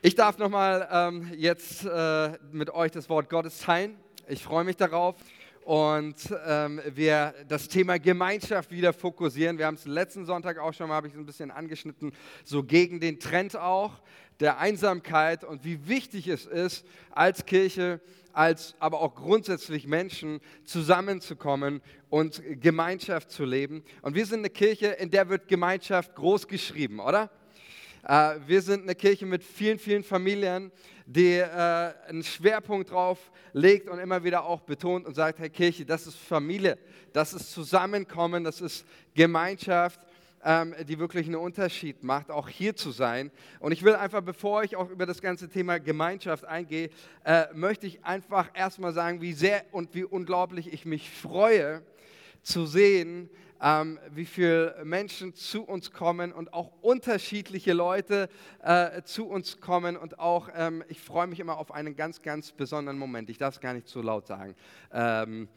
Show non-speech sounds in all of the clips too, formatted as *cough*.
Ich darf nochmal ähm, jetzt äh, mit euch das Wort Gottes teilen. Ich freue mich darauf. Und ähm, wir das Thema Gemeinschaft wieder fokussieren. Wir haben es letzten Sonntag auch schon mal, habe ich es ein bisschen angeschnitten, so gegen den Trend auch der Einsamkeit und wie wichtig es ist, als Kirche, als aber auch grundsätzlich Menschen zusammenzukommen und Gemeinschaft zu leben. Und wir sind eine Kirche, in der wird Gemeinschaft groß geschrieben, oder? Äh, wir sind eine Kirche mit vielen, vielen Familien, die äh, einen Schwerpunkt drauf legt und immer wieder auch betont und sagt, Herr Kirche, das ist Familie, das ist Zusammenkommen, das ist Gemeinschaft ähm, die wirklich einen Unterschied macht, auch hier zu sein. Und ich will einfach, bevor ich auch über das ganze Thema Gemeinschaft eingehe, äh, möchte ich einfach erstmal sagen, wie sehr und wie unglaublich ich mich freue, zu sehen, ähm, wie viele Menschen zu uns kommen und auch unterschiedliche Leute äh, zu uns kommen. Und auch, ähm, ich freue mich immer auf einen ganz, ganz besonderen Moment. Ich darf es gar nicht zu laut sagen. Ähm,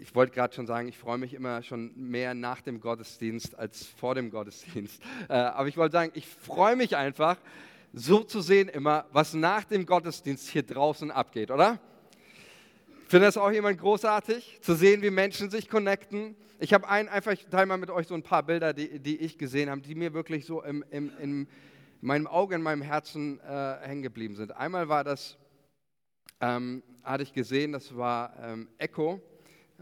ich wollte gerade schon sagen, ich freue mich immer schon mehr nach dem Gottesdienst als vor dem Gottesdienst. *laughs* Äh, aber ich wollte sagen, ich freue mich einfach, so zu sehen immer, was nach dem Gottesdienst hier draußen abgeht, oder? Findet das auch jemand großartig, zu sehen, wie Menschen sich connecten? Ich habe ein, einfach, ich teile mal mit euch so ein paar Bilder, die, die ich gesehen habe, die mir wirklich so im, im, in meinem Auge, in meinem Herzen äh, hängen geblieben sind. Einmal war das, ähm, hatte ich gesehen, das war ähm, Echo,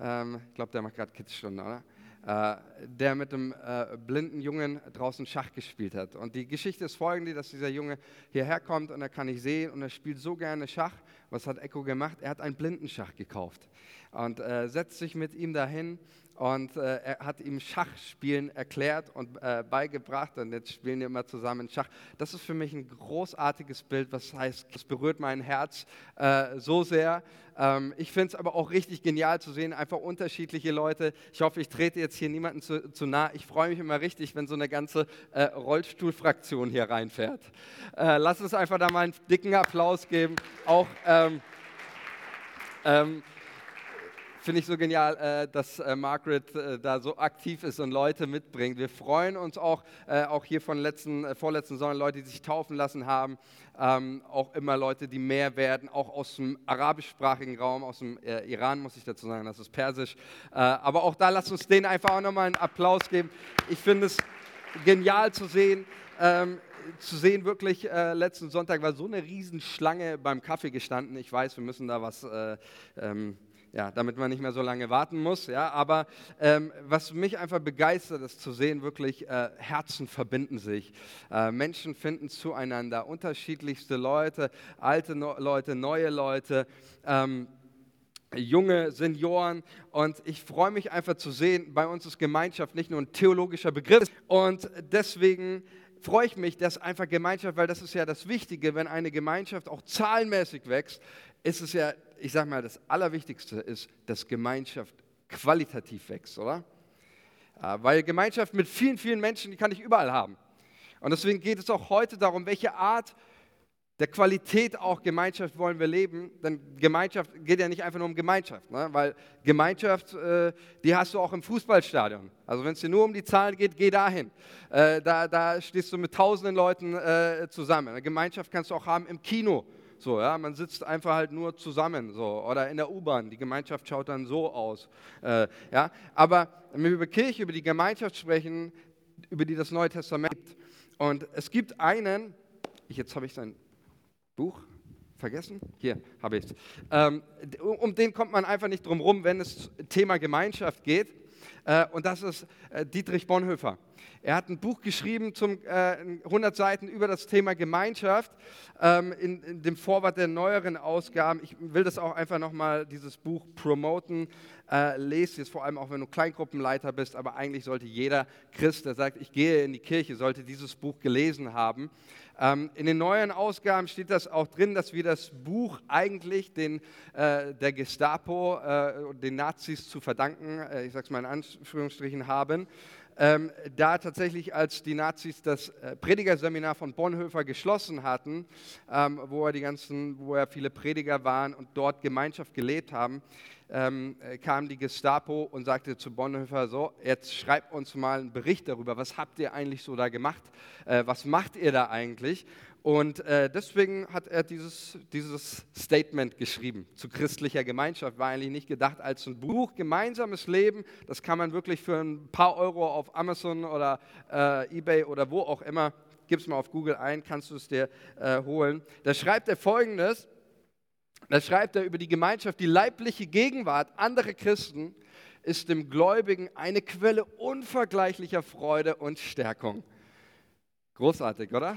ähm, ich glaube, der macht gerade Kidsstunden, oder? Äh, der mit einem äh, blinden Jungen draußen Schach gespielt hat. Und die Geschichte ist folgende, dass dieser Junge hierher kommt und er kann nicht sehen und er spielt so gerne Schach. Was hat Echo gemacht? Er hat einen Blindenschach gekauft und äh, setzt sich mit ihm dahin und äh, er hat ihm Schachspielen erklärt und äh, beigebracht und jetzt spielen die immer zusammen Schach. Das ist für mich ein großartiges Bild, was heißt, es berührt mein Herz äh, so sehr. Ähm, ich finde es aber auch richtig genial zu sehen, einfach unterschiedliche Leute. Ich hoffe, ich trete jetzt hier niemanden zu, zu nah. Ich freue mich immer richtig, wenn so eine ganze äh, Rollstuhlfraktion hier reinfährt. Äh, lass uns einfach da mal einen dicken Applaus geben. Auch ähm, ähm, finde ich so genial, äh, dass äh, Margaret äh, da so aktiv ist und Leute mitbringt. Wir freuen uns auch, äh, auch hier von letzten, äh, vorletzten Sommer, Leute, die sich taufen lassen haben, ähm, auch immer Leute, die mehr werden, auch aus dem arabischsprachigen Raum, aus dem äh, Iran muss ich dazu sagen, das ist Persisch. aber auch da lasst uns denen einfach auch nochmal einen Applaus geben. Ich finde es genial zu sehen. Ähm, zu sehen, wirklich, äh, letzten Sonntag war so eine Riesenschlange beim Kaffee gestanden. Ich weiß, wir müssen da was äh, ähm, ja, damit man nicht mehr so lange warten muss. Ja, aber ähm, was mich einfach begeistert, ist zu sehen, wirklich äh, Herzen verbinden sich, äh, Menschen finden zueinander, unterschiedlichste Leute, alte no Leute, neue Leute. Ähm, junge Senioren und ich freue mich einfach zu sehen, bei uns ist Gemeinschaft nicht nur ein theologischer Begriff und deswegen freue ich mich, dass einfach Gemeinschaft, weil das ist ja das Wichtige, wenn eine Gemeinschaft auch zahlenmäßig wächst, ist es ja ich sage mal, das Allerwichtigste ist, dass Gemeinschaft qualitativ wächst, oder? Äh, weil Gemeinschaft mit vielen, vielen Menschen, die kann ich überall haben. Und deswegen geht es auch heute darum, welche Art der Qualität auch Gemeinschaft wollen wir leben. Denn Gemeinschaft geht ja nicht einfach nur um Gemeinschaft, ne? weil Gemeinschaft, äh, die hast du auch im Fußballstadion. Also wenn es dir nur um die Zahlen geht, geh dahin. Äh, da, da stehst du mit tausenden Leuten äh, zusammen. Eine Gemeinschaft kannst du auch haben im Kino. So, ja, man sitzt einfach halt nur zusammen, so, oder in der U-Bahn. Die Gemeinschaft schaut dann so aus, äh, ja. Aber wenn wir über Kirche, über die Gemeinschaft sprechen, über die das Neue Testament gibt, und es gibt einen, ich, jetzt habe ich sein Buch vergessen, hier habe ich es. Ähm, um den kommt man einfach nicht drum rum, wenn es Thema Gemeinschaft geht. Äh, und das ist äh, Dietrich Bonhoeffer. Er hat ein Buch geschrieben, zum, äh, 100 Seiten über das Thema Gemeinschaft, ähm, in, in, dem Vorwort der neueren Ausgaben. Ich will das auch einfach nochmal, dieses Buch promoten. Äh, lest es vor allem auch, wenn du Kleingruppenleiter bist, aber eigentlich sollte jeder Christ, der sagt, ich gehe in die Kirche, sollte dieses Buch gelesen haben. Ähm, in den neuen Ausgaben steht das auch drin, dass wir das Buch eigentlich den, äh, der Gestapo, äh, den Nazis zu verdanken, äh, ich sage es mal in Anführungsstrichen, haben. Ähm, da tatsächlich, als die Nazis das äh, Predigerseminar von Bonhoeffer geschlossen hatten, ähm, wo, er die ganzen, wo er viele Prediger waren und dort Gemeinschaft gelebt haben, ähm, äh, kam die Gestapo und sagte zu Bonhoeffer, so, jetzt schreibt uns mal einen Bericht darüber, was habt ihr eigentlich so da gemacht, äh, was macht ihr da eigentlich? Und äh, deswegen hat er dieses, dieses Statement geschrieben zu christlicher Gemeinschaft. War eigentlich nicht gedacht als ein Buch. Gemeinsames Leben, das kann man wirklich für ein paar Euro auf Amazon oder äh, eBay oder wo auch immer, gib es mal auf Google ein, kannst du es dir äh, holen. Da schreibt er folgendes. Da schreibt er über die Gemeinschaft, die leibliche Gegenwart anderer Christen ist dem Gläubigen eine Quelle unvergleichlicher Freude und Stärkung. Großartig, oder?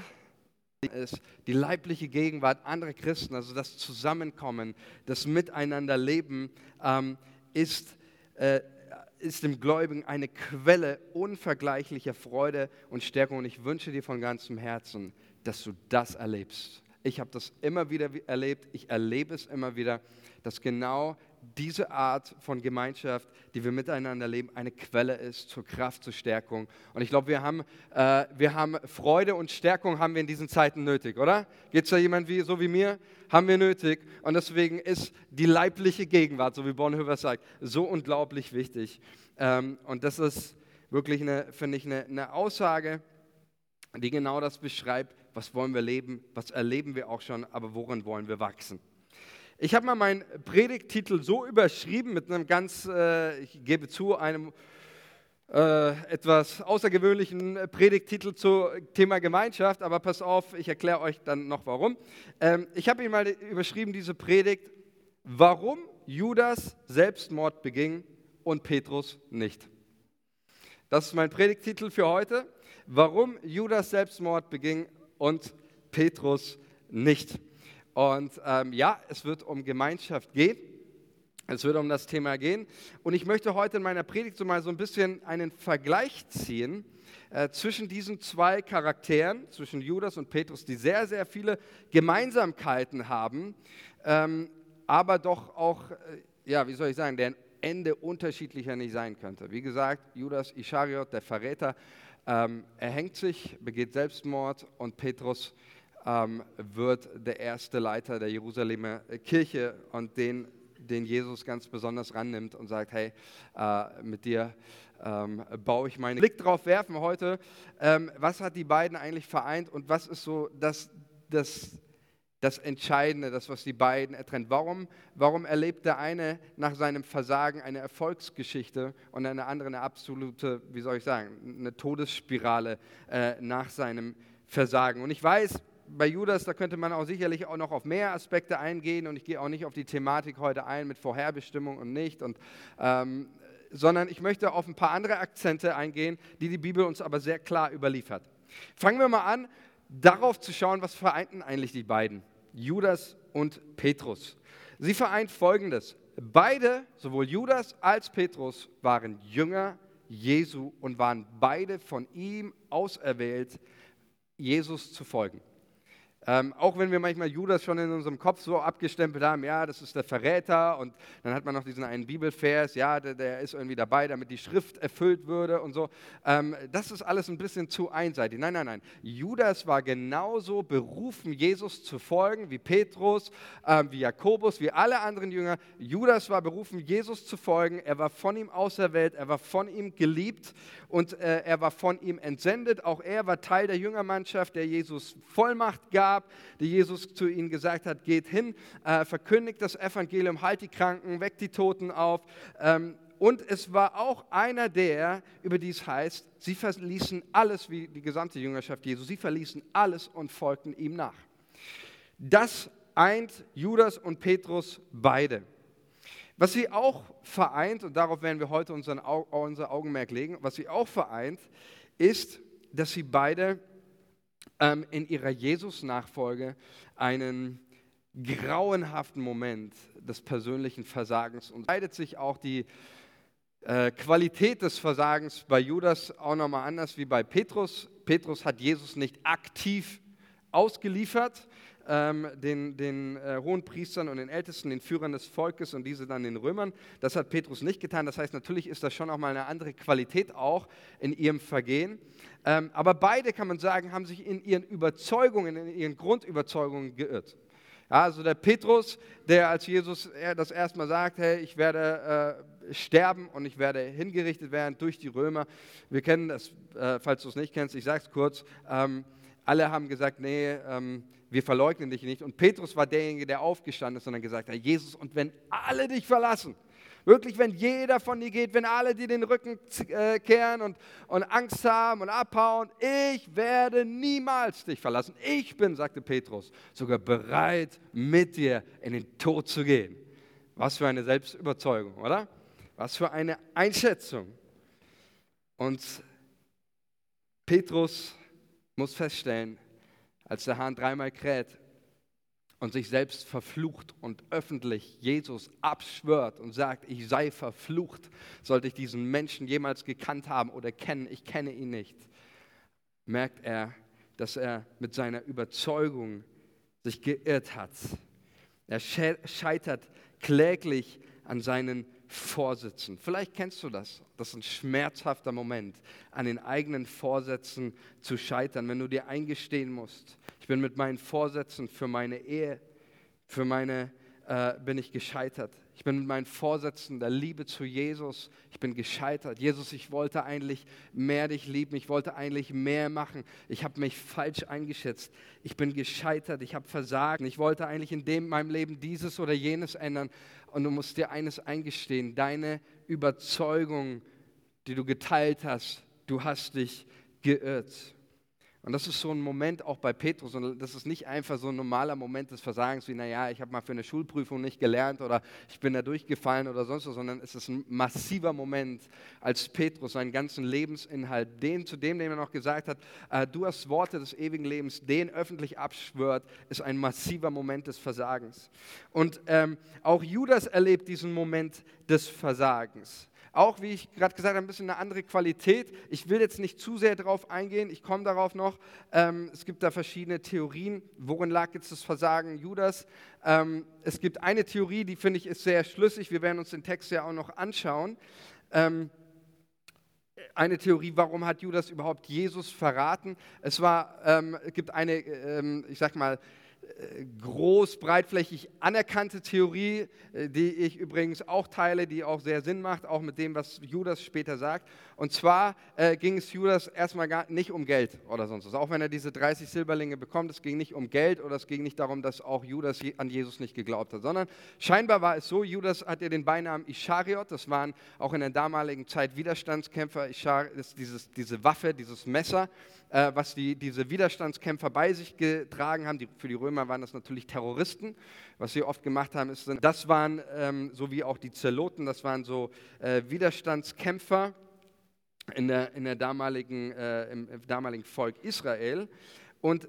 ist die leibliche Gegenwart anderer Christen, also das Zusammenkommen, das Miteinanderleben, ähm, ist, äh, ist dem Gläubigen eine Quelle unvergleichlicher Freude und Stärkung. Und ich wünsche dir von ganzem Herzen, dass du das erlebst. Ich habe das immer wieder erlebt, ich erlebe es immer wieder, dass genau diese Art von Gemeinschaft, die wir miteinander leben, eine Quelle ist zur Kraft, zur Stärkung. Und ich glaube, wir, haben, äh, wir haben Freude und Stärkung haben wir in diesen Zeiten nötig, oder? Geht es da jemand wie, so wie mir? Haben wir nötig. Und deswegen ist die leibliche Gegenwart, so wie Bonhoeffer sagt, so unglaublich wichtig. Ähm, und das ist wirklich, finde ich, eine, eine Aussage, die genau das beschreibt, was wollen wir leben, was erleben wir auch schon, aber worin wollen wir wachsen. Ich habe mal meinen Predigttitel so überschrieben mit einem ganz, äh, ich gebe zu, einem äh, etwas außergewöhnlichen Predigttitel zum Thema Gemeinschaft, aber pass auf, ich erkläre euch dann noch warum. Ähm, ich habe ihn mal überschrieben, diese Predigt, warum Judas Selbstmord beging und Petrus nicht. Das ist mein Predigttitel für heute, warum Judas Selbstmord beging und Petrus nicht. Und ähm, ja, es wird um Gemeinschaft gehen. Es wird um das Thema gehen. Und ich möchte heute in meiner Predigt so mal so ein bisschen einen Vergleich ziehen äh, zwischen diesen zwei Charakteren, zwischen Judas und Petrus, die sehr, sehr viele Gemeinsamkeiten haben, ähm, aber doch auch, äh, ja, wie soll ich sagen, deren Ende unterschiedlicher nicht sein könnte. Wie gesagt, Judas Ischariot, der Verräter, ähm, er hängt sich, begeht Selbstmord und Petrus ähm, wird der erste Leiter der Jerusalemer Kirche und den, den Jesus ganz besonders rannimmt und sagt, hey, äh, mit dir ähm, baue ich meinen Blick drauf werfen heute. Ähm, was hat die beiden eigentlich vereint und was ist so das, das, das Entscheidende, das, was die beiden ertrennt? Warum, warum erlebt der eine nach seinem Versagen eine Erfolgsgeschichte und der andere eine absolute, wie soll ich sagen, eine Todesspirale äh, nach seinem Versagen? Und ich weiß, bei Judas, da könnte man auch sicherlich auch noch auf mehr Aspekte eingehen und ich gehe auch nicht auf die Thematik heute ein mit Vorherbestimmung und nicht, und, ähm, sondern ich möchte auf ein paar andere Akzente eingehen, die die Bibel uns aber sehr klar überliefert. Fangen wir mal an, darauf zu schauen, was vereinten eigentlich die beiden, Judas und Petrus. Sie vereint Folgendes. Beide, sowohl Judas als Petrus, waren Jünger Jesu und waren beide von ihm auserwählt, Jesus zu folgen. Ähm, auch wenn wir manchmal Judas schon in unserem Kopf so abgestempelt haben, ja, das ist der Verräter und dann hat man noch diesen einen Bibelvers, ja, der, der ist irgendwie dabei, damit die Schrift erfüllt würde und so. Ähm, das ist alles ein bisschen zu einseitig. Nein, nein, nein. Judas war genauso berufen, Jesus zu folgen, wie Petrus, ähm, wie Jakobus, wie alle anderen Jünger. Judas war berufen, Jesus zu folgen. Er war von ihm auserwählt, er war von ihm geliebt und äh, er war von ihm entsendet. Auch er war Teil der Jüngermannschaft, der Jesus Vollmacht gab gab, die Jesus zu ihnen gesagt hat, geht hin, äh, verkündigt das Evangelium, halt die Kranken, weckt die Toten auf. Ähm, und es war auch einer der, über die es heißt, sie verließen alles, wie die gesamte Jüngerschaft Jesu, sie verließen alles und folgten ihm nach. Das eint Judas und Petrus beide. Was sie auch vereint, und darauf werden wir heute unseren, unser Augenmerk legen, was sie auch vereint, ist, dass sie beide ähm, in ihrer Jesus-Nachfolge einen grauenhaften Moment des persönlichen Versagens und leidet sich auch die äh, Qualität des Versagens bei Judas auch nochmal anders wie bei Petrus. Petrus hat Jesus nicht aktiv ausgeliefert, ähm, den, den äh, hohen Priestern und den Ältesten, den Führern des Volkes und diese dann den Römern. Das hat Petrus nicht getan. Das heißt, natürlich ist das schon auch mal eine andere Qualität auch in ihrem Vergehen. Ähm, aber beide, kann man sagen, haben sich in ihren Überzeugungen, in ihren Grundüberzeugungen geirrt. Ja, also der Petrus, der als Jesus das erste Mal sagt, hey, ich werde äh, sterben und ich werde hingerichtet werden durch die Römer. Wir kennen das, äh, falls du es nicht kennst, ich sage es kurz. Ähm, alle haben gesagt, nee, ähm, wir verleugnen dich nicht. Und Petrus war derjenige, der aufgestanden ist und dann gesagt hat, Jesus, und wenn alle dich verlassen, wirklich, wenn jeder von dir geht, wenn alle dir den Rücken äh, kehren und, und Angst haben und abhauen, ich werde niemals dich verlassen. Ich bin, sagte Petrus, sogar bereit, mit dir in den Tod zu gehen. Was für eine Selbstüberzeugung, oder? Was für eine Einschätzung. Und Petrus muss feststellen, als der Hahn dreimal kräht und sich selbst verflucht und öffentlich Jesus abschwört und sagt, ich sei verflucht, sollte ich diesen Menschen jemals gekannt haben oder kennen, ich kenne ihn nicht, merkt er, dass er mit seiner Überzeugung sich geirrt hat. Er scheitert kläglich an seinen Vorsätzen. Vielleicht kennst du das. Das ist ein schmerzhafter Moment, an den eigenen Vorsätzen zu scheitern, wenn du dir eingestehen musst, ich bin mit meinen Vorsätzen für meine Ehe, für meine, äh, bin ich gescheitert. Ich bin mit meinen Vorsätzen der Liebe zu Jesus, ich bin gescheitert. Jesus, ich wollte eigentlich mehr dich lieben, ich wollte eigentlich mehr machen. Ich habe mich falsch eingeschätzt. Ich bin gescheitert, ich habe versagt. Ich wollte eigentlich in dem meinem Leben dieses oder jenes ändern. Und du musst dir eines eingestehen, deine Überzeugung, die du geteilt hast, du hast dich geirrt. Und das ist so ein Moment auch bei Petrus. Und das ist nicht einfach so ein normaler Moment des Versagens, wie, naja, ich habe mal für eine Schulprüfung nicht gelernt oder ich bin da durchgefallen oder sonst was, sondern es ist ein massiver Moment, als Petrus seinen ganzen Lebensinhalt, den zu dem, dem er noch gesagt hat, äh, du hast Worte des ewigen Lebens, den öffentlich abschwört, ist ein massiver Moment des Versagens. Und ähm, auch Judas erlebt diesen Moment des Versagens. Auch, wie ich gerade gesagt habe, ein bisschen eine andere Qualität. Ich will jetzt nicht zu sehr darauf eingehen, ich komme darauf noch. Ähm, es gibt da verschiedene Theorien. Worin lag jetzt das Versagen Judas? Ähm, es gibt eine Theorie, die finde ich ist sehr schlüssig. Wir werden uns den Text ja auch noch anschauen. Ähm, eine Theorie, warum hat Judas überhaupt Jesus verraten? Es war, ähm, es gibt eine, ähm, ich sag mal, groß, breitflächig anerkannte Theorie, äh, die ich übrigens auch teile, die auch sehr Sinn macht, auch mit dem, was Judas später sagt. Und zwar äh, ging es Judas erstmal gar nicht um Geld oder sonst was. Auch wenn er diese 30 Silberlinge bekommt, es ging nicht um Geld oder es ging nicht darum, dass auch Judas an Jesus nicht geglaubt hat, sondern scheinbar war es so, Judas hat ja den Beinamen Ischariot, das waren auch in der damaligen Zeit Widerstandskämpfer, Ischar ist dieses, diese Waffe, dieses Messer, äh, was die, diese Widerstandskämpfer bei sich getragen haben. Die, für die Römer waren das natürlich Terroristen. Was sie oft gemacht haben, ist, das waren, ähm, so wie auch die Zeloten, das waren so äh, Widerstandskämpfer in der, in der damaligen, äh, im, im damaligen Volk Israel. Und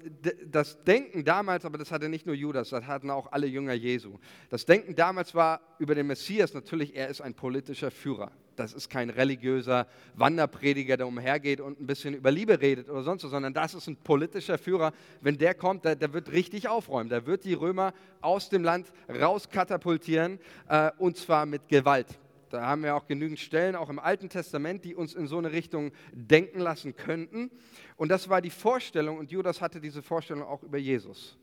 das Denken damals, aber das hatte nicht nur Judas, das hatten auch alle Jünger Jesu. Das Denken damals war über den Messias natürlich, er ist ein politischer Führer das ist kein religiöser Wanderprediger, der umhergeht und ein bisschen über Liebe redet oder sonst was, sondern das ist ein politischer Führer. Wenn der kommt, der, der wird richtig aufräumen. Der wird die Römer aus dem Land rauskatapultieren äh, und zwar mit Gewalt. Da haben wir auch genügend Stellen, auch im Alten Testament, die uns in so eine Richtung denken lassen könnten. Und das war die Vorstellung, und Judas hatte diese Vorstellung auch über Jesus.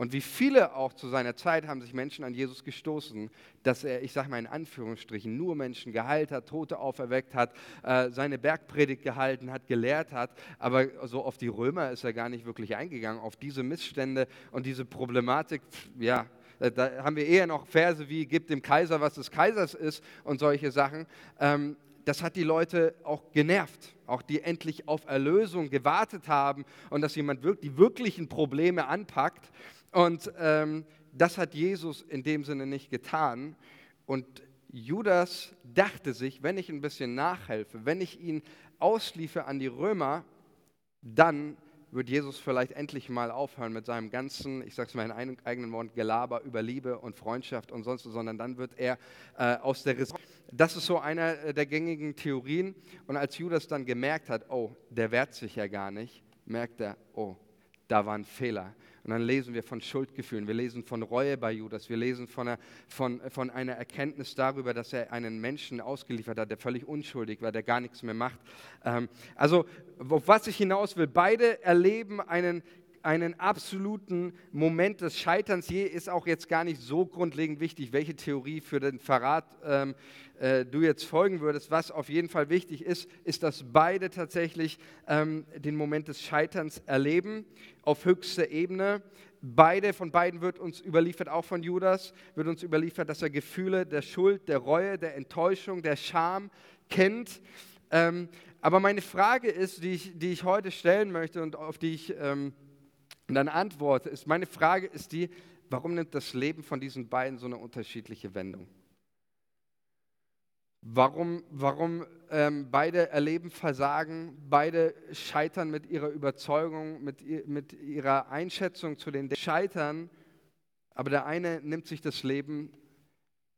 Und wie viele auch zu seiner Zeit haben sich Menschen an Jesus gestoßen, dass er, ich sage mal in Anführungsstrichen, nur Menschen geheilt hat, Tote auferweckt hat, äh, seine Bergpredigt gehalten hat, gelehrt hat. Aber so auf die Römer ist er gar nicht wirklich eingegangen, auf diese Missstände und diese Problematik, ja, da haben wir eher noch Verse wie, gib dem Kaiser, was des Kaisers ist und solche Sachen. Ähm, das hat die Leute auch genervt, auch die endlich auf Erlösung gewartet haben und dass jemand die wirklichen Probleme anpackt. Und ähm, das hat Jesus in dem Sinne nicht getan. Und Judas dachte sich, wenn ich ein bisschen nachhelfe, wenn ich ihn ausliefe an die Römer, dann wird Jesus vielleicht endlich mal aufhören mit seinem ganzen, ich sage es mal in einem eigenen Wort, Gelaber über Liebe und Freundschaft und sonst, sondern dann wird er äh, aus der Res Das ist so einer äh, der gängigen Theorien. Und als Judas dann gemerkt hat, oh, der wehrt sich ja gar nicht, merkt er, oh, da war ein Fehler. Und dann lesen wir von Schuldgefühlen, wir lesen von Reue bei Judas, wir lesen von einer, von, von einer Erkenntnis darüber, dass er einen Menschen ausgeliefert hat, der völlig unschuldig war, der gar nichts mehr macht. Ähm, also, auf was ich hinaus will, beide erleben einen einen absoluten Moment des Scheiterns. Hier ist auch jetzt gar nicht so grundlegend wichtig, welche Theorie für den Verrat ähm, äh, du jetzt folgen würdest. Was auf jeden Fall wichtig ist, ist, dass beide tatsächlich ähm, den Moment des Scheiterns erleben auf höchster Ebene. Beide, von beiden wird uns überliefert, auch von Judas, wird uns überliefert, dass er Gefühle der Schuld, der Reue, der Enttäuschung, der Scham kennt. Ähm, aber meine Frage ist, die ich, die ich heute stellen möchte und auf die ich ähm, dann antworte, ist, meine Frage ist die, warum nimmt das Leben von diesen beiden so eine unterschiedliche Wendung? Warum, warum ähm, beide erleben Versagen, beide scheitern mit ihrer Überzeugung, mit, mit ihrer Einschätzung zu den Scheitern, aber der eine nimmt sich das Leben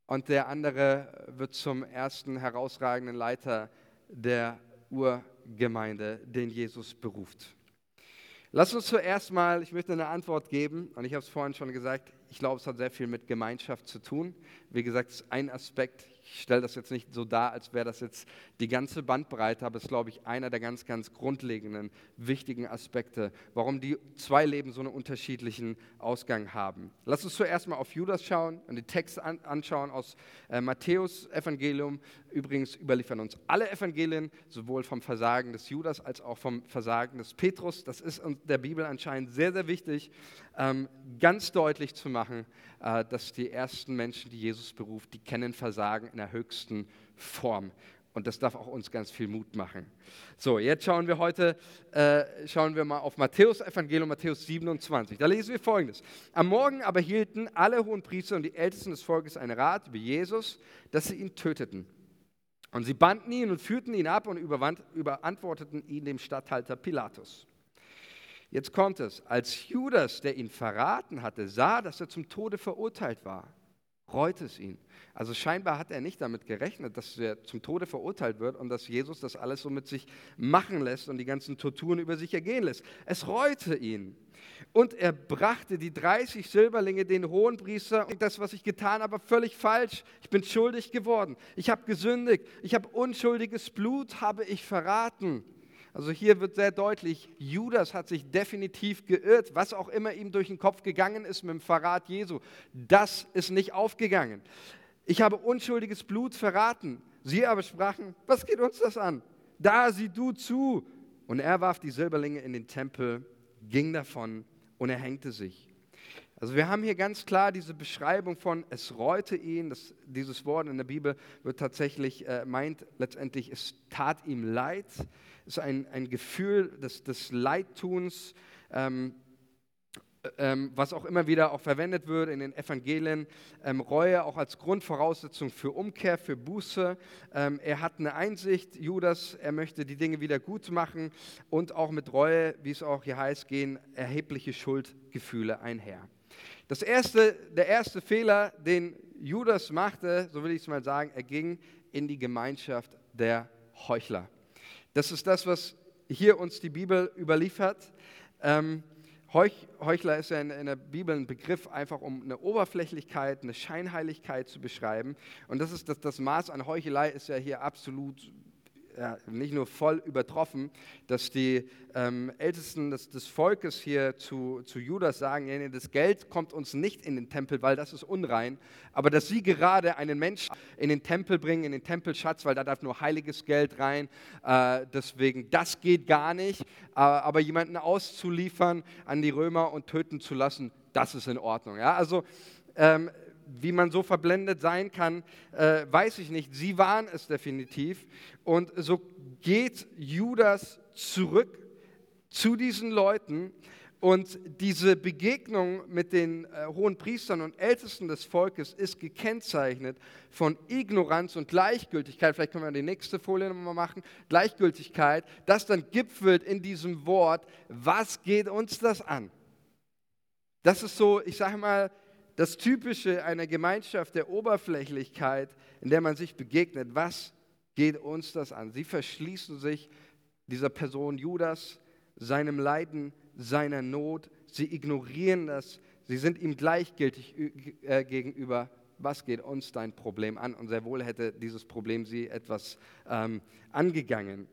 und der andere wird zum ersten herausragenden Leiter der Urgemeinde, den Jesus beruft. Lass uns zuerst mal, ich möchte eine Antwort geben, und ich habe es vorhin schon gesagt, ich glaube, es hat sehr viel mit Gemeinschaft zu tun. Wie gesagt, es ist ein Aspekt ich stelle das jetzt nicht so dar, als wäre das jetzt die ganze Bandbreite, aber es ist, glaube ich, einer der ganz, ganz grundlegenden, wichtigen Aspekte, warum die zwei Leben so einen unterschiedlichen Ausgang haben. Lass uns zuerst mal auf Judas schauen und die Texte an, anschauen aus äh, Matthäus Evangelium. Übrigens überliefern uns alle Evangelien, sowohl vom Versagen des Judas als auch vom Versagen des Petrus. Das ist der Bibel anscheinend sehr, sehr wichtig, ähm, ganz deutlich zu machen, äh, dass die ersten Menschen, die Jesus beruft, die kennen Versagen in der höchsten Form. Und das darf auch uns ganz viel Mut machen. So, jetzt schauen wir heute, äh, schauen wir mal auf Matthäus Evangelium, Matthäus 27. Da lesen wir folgendes. Am Morgen aber hielten alle hohen Priester und die Ältesten des Volkes einen Rat über Jesus, dass sie ihn töteten. Und sie banden ihn und führten ihn ab und überantworteten ihn dem Statthalter Pilatus. Jetzt kommt es, als Judas, der ihn verraten hatte, sah, dass er zum Tode verurteilt war, reute es ihn. Also scheinbar hat er nicht damit gerechnet, dass er zum Tode verurteilt wird und dass Jesus das alles so mit sich machen lässt und die ganzen Torturen über sich ergehen lässt. Es reute ihn. Und er brachte die 30 Silberlinge den Hohenpriester. Und das, was ich getan habe, völlig falsch. Ich bin schuldig geworden. Ich habe gesündigt. Ich habe unschuldiges Blut, habe ich verraten. Also hier wird sehr deutlich, Judas hat sich definitiv geirrt, was auch immer ihm durch den Kopf gegangen ist mit dem Verrat Jesu. Das ist nicht aufgegangen. Ich habe unschuldiges Blut verraten. Sie aber sprachen, was geht uns das an? Da sieh du zu. Und er warf die Silberlinge in den Tempel, ging davon und er hängte sich. Also wir haben hier ganz klar diese Beschreibung von es reute ihn, das, dieses Wort in der Bibel wird tatsächlich äh, meint letztendlich, es tat ihm leid ist ein, ein Gefühl des, des Leidtuns, ähm, ähm, was auch immer wieder auch verwendet wird in den Evangelien. Ähm, Reue auch als Grundvoraussetzung für Umkehr, für Buße. Ähm, er hat eine Einsicht, Judas, er möchte die Dinge wieder gut machen und auch mit Reue, wie es auch hier heißt, gehen erhebliche Schuldgefühle einher. Das erste, der erste Fehler, den Judas machte, so will ich es mal sagen, er ging in die Gemeinschaft der Heuchler. Das ist das, was hier uns die Bibel überliefert. Ähm, Heuchler ist ja in, in, der Bibel ein Begriff, einfach um eine Oberflächlichkeit, eine Scheinheiligkeit zu beschreiben. Und das ist das, das Maß an Heuchelei ist ja hier absolut ja, nicht nur voll übertroffen, dass die ähm, Ältesten des, des, Volkes hier zu, zu Judas sagen, nee, das Geld kommt uns nicht in den Tempel, weil das ist unrein, aber dass sie gerade einen Menschen in den Tempel bringen, in den Tempelschatz, weil da darf nur heiliges Geld rein, äh, deswegen, das geht gar nicht, äh, aber jemanden auszuliefern an die Römer und töten zu lassen, das ist in Ordnung. Ja? Also ähm, wie man so verblendet sein kann, äh, weiß ich nicht. Sie waren es definitiv. Und so geht Judas zurück zu diesen Leuten und diese Begegnung mit den äh, hohen Priestern und Ältesten des Volkes ist gekennzeichnet von Ignoranz und Gleichgültigkeit. Vielleicht können wir die nächste Folie nochmal machen. Gleichgültigkeit, das dann gipfelt in diesem Wort, was geht uns das an? Das ist so, ich sage mal, das Typische einer Gemeinschaft der Oberflächlichkeit, in der man sich begegnet. Was geht uns das an? Sie verschließen sich dieser Person Judas, seinem Leiden, seiner Not. Sie ignorieren das. Sie sind ihm gleichgültig äh, gegenüber. Was geht uns dein Problem an? Und sehr wohl hätte dieses Problem sie etwas ähm, angegangen.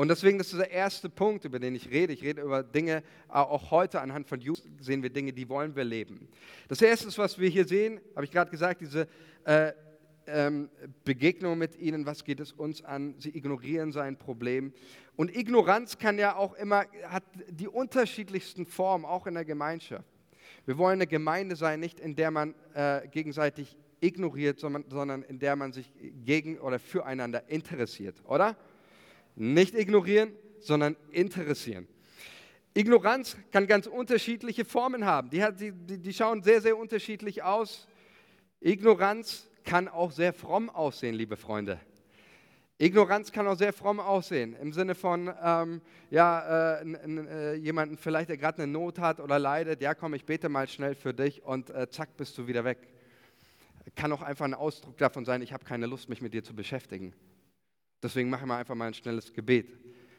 Und deswegen das ist der erste Punkt, über den ich rede. Ich rede über Dinge, äh, auch heute anhand von Jugend sehen wir Dinge, die wollen wir leben. Das erste, was wir hier sehen, habe ich gerade gesagt, diese äh, ähm, Begegnung mit ihnen, was geht es uns an? Sie ignorieren sein Problem. Und Ignoranz kann ja auch immer, hat die unterschiedlichsten Formen, auch in der Gemeinschaft. Wir wollen eine Gemeinde sein, nicht in der man äh, gegenseitig ignoriert, sondern, sondern in der man sich gegen oder füreinander interessiert, oder? Nicht ignorieren, sondern interessieren. Ignoranz kann ganz unterschiedliche Formen haben. Die, hat, die, die schauen sehr, sehr unterschiedlich aus. Ignoranz kann auch sehr fromm aussehen, liebe Freunde. Ignoranz kann auch sehr fromm aussehen, im Sinne von, ähm, ja, äh, äh, jemanden vielleicht, der gerade eine Not hat oder leidet, ja komm, ich bete mal schnell für dich und äh, zack, bist du wieder weg. Kann auch einfach ein Ausdruck davon sein, ich habe keine Lust, mich mit dir zu beschäftigen. Deswegen machen wir einfach mal ein schnelles Gebet.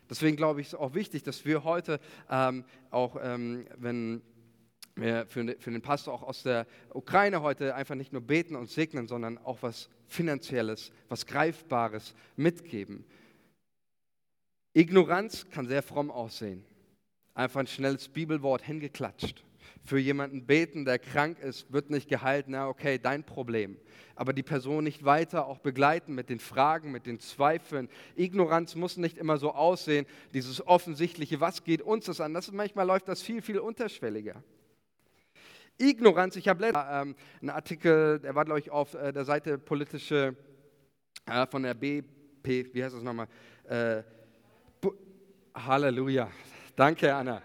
Deswegen glaube ich, ist es auch wichtig, dass wir heute ähm, auch, ähm, wenn wir für, für den Pastor auch aus der Ukraine heute einfach nicht nur beten und segnen, sondern auch was Finanzielles, was Greifbares mitgeben. Ignoranz kann sehr fromm aussehen. Einfach ein schnelles Bibelwort hingeklatscht. Für jemanden beten, der krank ist, wird nicht geheilt, na okay, dein Problem. Aber die Person nicht weiter auch begleiten mit den Fragen, mit den Zweifeln. Ignoranz muss nicht immer so aussehen, dieses offensichtliche, was geht uns das an? Das, manchmal läuft das viel, viel unterschwelliger. Ignoranz. Ich habe letztens ähm, einen Artikel, der war, glaube ich, auf äh, der Seite politische äh, von der BP, wie heißt das nochmal? Äh, Halleluja. Danke, Anna.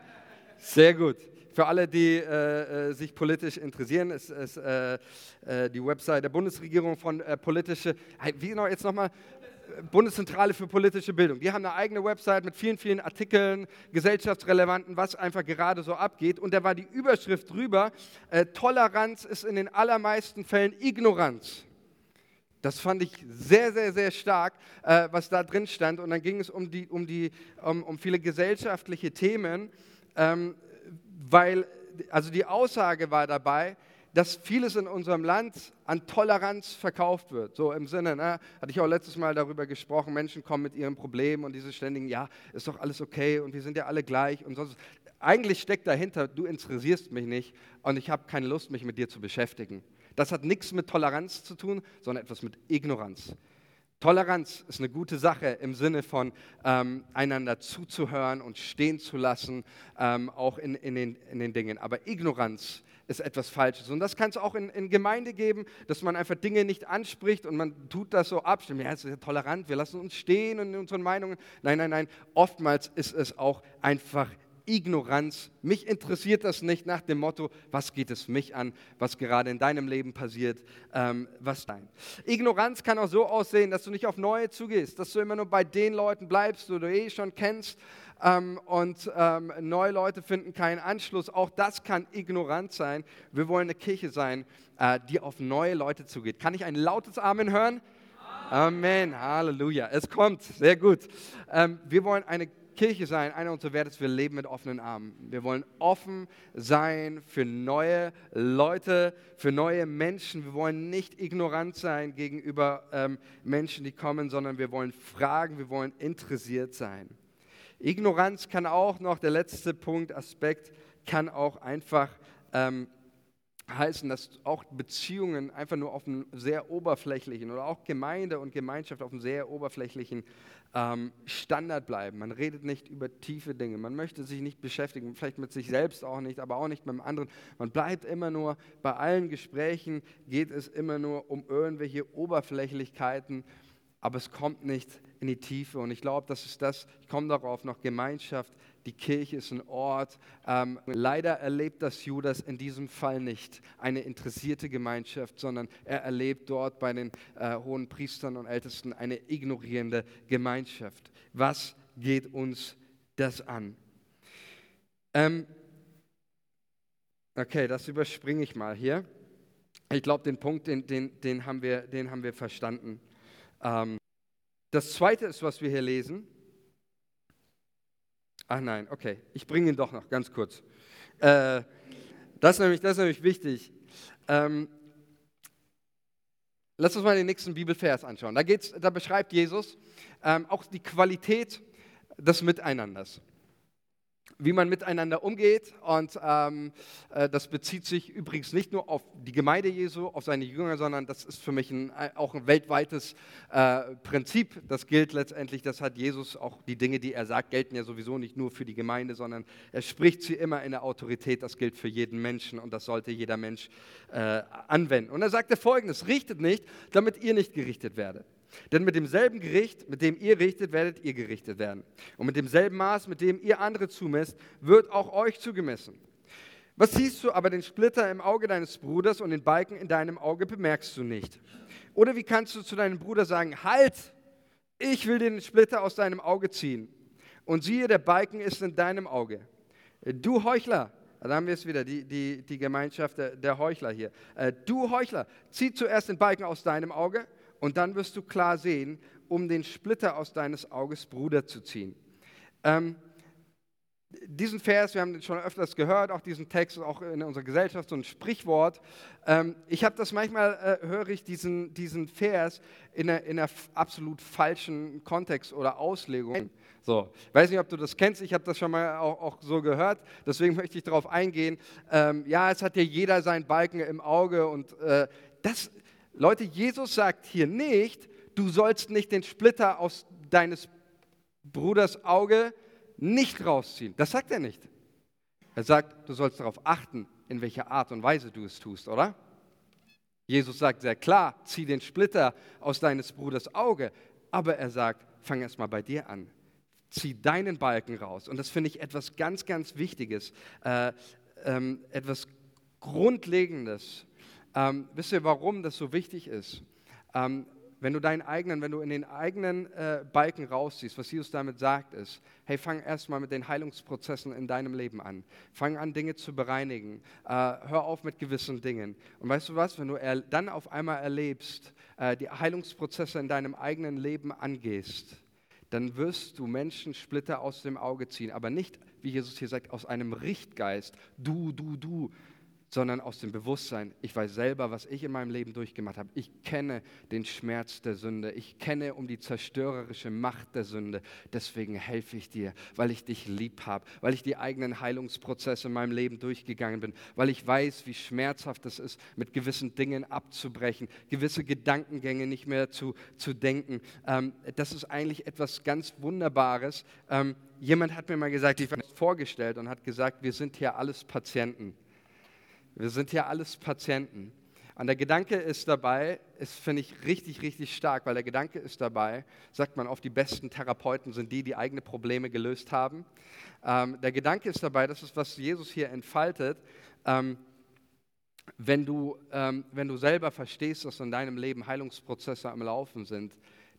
Sehr gut. Für alle, die äh, äh, sich politisch interessieren, ist, ist äh, äh die Website der Bundesregierung von äh, politische, wie genau jetzt nochmal? Bundeszentrale für politische Bildung. Die haben eine eigene Website mit vielen, vielen Artikeln, gesellschaftsrelevanten, was einfach gerade so abgeht. Und da war die Überschrift drüber, äh, Toleranz ist in den allermeisten Fällen Ignoranz. Das fand ich sehr, sehr, sehr stark, äh, was da drin stand. Und dann ging es um, die, um, die, um, um viele gesellschaftliche Themen, ähm, weil, also die Aussage war dabei, dass vieles in unserem Land an Toleranz verkauft wird. So im Sinne, ne, hatte ich auch letztes Mal darüber gesprochen, Menschen kommen mit ihren Problemen und diese ständigen, ja, ist doch alles okay und wir sind ja alle gleich und sonst. Eigentlich steckt dahinter, du interessierst mich nicht und ich habe keine Lust, mich mit dir zu beschäftigen. Das hat nichts mit Toleranz zu tun, sondern etwas mit Ignoranz. Toleranz ist eine gute Sache im Sinne von ähm, einander zuzuhören und stehen zu lassen, ähm, auch in, in, den, in den Dingen. Aber Ignoranz ist etwas Falsches. Und das kann es auch in, in, Gemeinde geben, dass man einfach Dinge nicht anspricht und man tut das so ab. Ja, es ist ja tolerant, wir lassen uns stehen in unseren Meinungen. Nein, nein, nein. Oftmals ist es auch einfach Ignoranz. Mich interessiert das nicht nach dem Motto, was geht es mich an, was gerade in deinem Leben passiert, ähm, was dein. Ignoranz kann auch so aussehen, dass du nicht auf Neue zugehst, dass du immer nur bei den Leuten bleibst, die du eh schon kennst ähm, und ähm, neue Leute finden keinen Anschluss. Auch das kann ignorant sein. Wir wollen eine Kirche sein, äh, die auf neue Leute zugeht. Kann ich ein lautes Amen hören? Amen, Halleluja. Es kommt, sehr gut. Ähm, wir wollen eine Kirche sein, einer unserer Werte ist, wir leben mit offenen Armen. Wir wollen offen sein für neue Leute, für neue Menschen. Wir wollen nicht ignorant sein gegenüber ähm, Menschen, die kommen, sondern wir wollen fragen, wir wollen interessiert sein. Ignoranz kann auch noch, der letzte Punkt, Aspekt, kann auch einfach ähm, heißen, dass auch Beziehungen einfach nur auf einem sehr oberflächlichen oder auch Gemeinde und Gemeinschaft auf einem sehr oberflächlichen ähm, Standard bleiben. Man redet nicht über tiefe Dinge. Man möchte sich nicht beschäftigen, vielleicht mit sich selbst auch nicht, aber auch nicht mit dem anderen. Man bleibt immer nur, bei allen Gesprächen geht es immer nur um irgendwelche Oberflächlichkeiten aber es kommt nicht in die Tiefe. Und ich glaube, das ist das, ich komme darauf noch, Gemeinschaft, die Kirche ist ein Ort. Ähm, leider erlebt das Judas in diesem Fall nicht eine interessierte Gemeinschaft, sondern er erlebt dort bei den äh, hohen Priestern und Ältesten eine ignorierende Gemeinschaft. Was geht uns das an? Ähm, okay, das überspringe ich mal hier. Ich glaube, den Punkt, den, den, den, haben wir, den haben wir verstanden. Ähm, das zweite ist, was wir hier lesen. Ach nein, okay, ich bringe ihn doch noch ganz kurz. Äh, das, ist nämlich, das ist nämlich wichtig. Ähm, lass uns mal den nächsten Bibelvers anschauen. Da, geht's, da beschreibt Jesus ähm, auch die Qualität des Miteinanders wie man miteinander umgeht. Und ähm, äh, das bezieht sich übrigens nicht nur auf die Gemeinde Jesu, auf seine Jünger, sondern das ist für mich ein, äh, auch ein weltweites äh, Prinzip. Das gilt letztendlich, das hat Jesus, auch die Dinge, die er sagt, gelten ja sowieso nicht nur für die Gemeinde, sondern er spricht sie immer in der Autorität. Das gilt für jeden Menschen und das sollte jeder Mensch äh, anwenden. Und er sagte folgendes, richtet nicht, damit ihr nicht gerichtet werdet. Denn mit demselben Gericht, mit dem ihr richtet, werdet ihr gerichtet werden. Und mit demselben Maß, mit dem ihr andere zumesst, wird auch euch zugemessen. Was siehst du aber den Splitter im Auge deines Bruders und den Balken in deinem Auge bemerkst du nicht? Oder wie kannst du zu deinem Bruder sagen, halt, ich will den Splitter aus deinem Auge ziehen. Und siehe, der Balken ist in deinem Auge. Du Heuchler, da haben wir es wieder, die, die, die Gemeinschaft der, der Heuchler hier. Äh, du Heuchler, zieh zuerst den Balken aus deinem Auge und dann wirst du klar sehen, um den Splitter aus deines Auges Bruder zu ziehen. Ähm, diesen Vers, wir haben den schon öfters gehört, auch diesen Text, auch in unserer Gesellschaft, so ein Sprichwort. Ähm, ich habe das manchmal, äh, höre ich diesen, diesen Vers in einer, in einer absolut falschen Kontext oder Auslegung. So, ich weiß nicht, ob du das kennst, ich habe das schon mal auch, auch, so gehört, deswegen *laughs* möchte ich darauf eingehen. Ähm, ja, es hat ja jeder seinen Balken im Auge und äh, das, Leute, Jesus sagt hier nicht, du sollst nicht den Splitter aus deines Bruders Auge nicht rausziehen. Das sagt er nicht. Er sagt, du sollst darauf achten, in welcher Art und Weise du es tust, oder? Jesus sagt sehr klar, zieh den Splitter aus deines Bruders Auge. Aber er sagt, fang erst mal bei dir an. Zieh deinen Balken raus. Und das finde ich etwas ganz, ganz Wichtiges, äh, ähm, etwas Grundlegendes ähm, wisst ihr, warum das so wichtig ist? Ähm, wenn du deinen eigenen, wenn du in den eigenen äh, Balken rausziehst, was Jesus damit sagt, ist, hey, fang erstmal mit den Heilungsprozessen in deinem Leben an. Fang an, Dinge zu bereinigen. Äh, hör auf mit gewissen Dingen. Und weißt du was, wenn du dann auf einmal erlebst, äh, die Heilungsprozesse in deinem eigenen Leben angehst, dann wirst du Menschen Splitter aus dem Auge ziehen. Aber nicht, wie Jesus hier sagt, aus einem Richtgeist. Du, du, du, sondern aus dem Bewusstsein, ich weiß selber, was ich in meinem Leben durchgemacht habe. Ich kenne den Schmerz der Sünde. Ich kenne um die zerstörerische Macht der Sünde. Deswegen helfe ich dir, weil ich dich lieb habe, weil ich die eigenen Heilungsprozesse in meinem Leben durchgegangen bin, weil ich weiß, wie schmerzhaft es ist, mit gewissen Dingen abzubrechen, gewisse Gedankengänge nicht mehr zu, zu denken. Ähm, das ist eigentlich etwas ganz Wunderbares. Ähm, jemand hat mir mal gesagt, ich war vorgestellt und hat gesagt, wir sind hier alles Patienten. Wir sind ja alles Patienten. Und der Gedanke ist dabei, ist, finde ich, richtig, richtig stark, weil der Gedanke ist dabei, sagt man oft, die besten Therapeuten sind die, die eigene Probleme gelöst haben. Ähm, der Gedanke ist dabei, das ist, was Jesus hier entfaltet, ähm, wenn, du, ähm, wenn du selber verstehst, dass in deinem Leben Heilungsprozesse am Laufen sind,